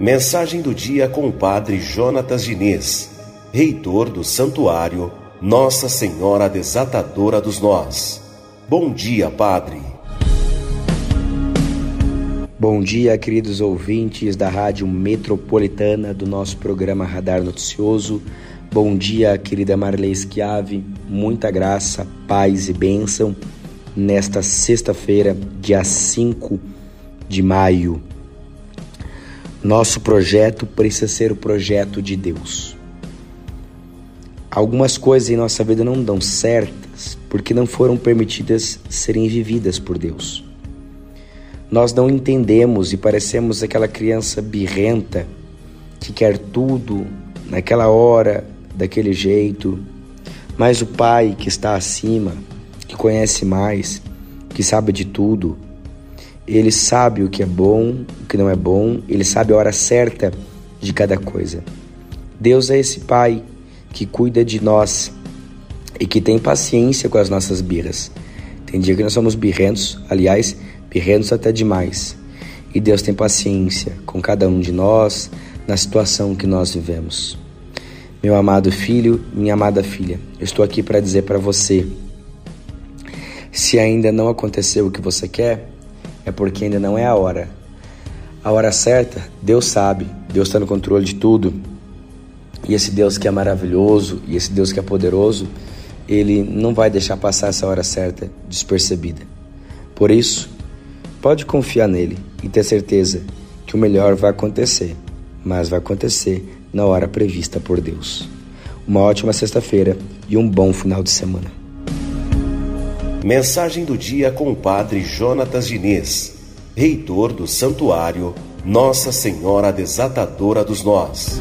Mensagem do dia com o Padre Jonatas Diniz, reitor do Santuário Nossa Senhora Desatadora dos Nós. Bom dia, Padre. Bom dia, queridos ouvintes da Rádio Metropolitana do nosso programa Radar Noticioso. Bom dia, querida Marley Schiave. Muita graça, paz e bênção nesta sexta-feira, dia 5 de maio nosso projeto precisa ser o projeto de Deus. Algumas coisas em nossa vida não dão certas porque não foram permitidas serem vividas por Deus. Nós não entendemos e parecemos aquela criança birrenta que quer tudo naquela hora, daquele jeito, mas o Pai que está acima, que conhece mais, que sabe de tudo, ele sabe o que é bom, o que não é bom, ele sabe a hora certa de cada coisa. Deus é esse Pai que cuida de nós e que tem paciência com as nossas birras. Tem dia que nós somos birrentos, aliás, birrentos até demais. E Deus tem paciência com cada um de nós na situação que nós vivemos. Meu amado filho, minha amada filha, eu estou aqui para dizer para você: se ainda não aconteceu o que você quer, é porque ainda não é a hora. A hora certa, Deus sabe, Deus está no controle de tudo. E esse Deus que é maravilhoso, e esse Deus que é poderoso, ele não vai deixar passar essa hora certa despercebida. Por isso, pode confiar nele e ter certeza que o melhor vai acontecer, mas vai acontecer na hora prevista por Deus. Uma ótima sexta-feira e um bom final de semana. Mensagem do dia com o Padre Jonatas Diniz, reitor do Santuário Nossa Senhora Desatadora dos Nós.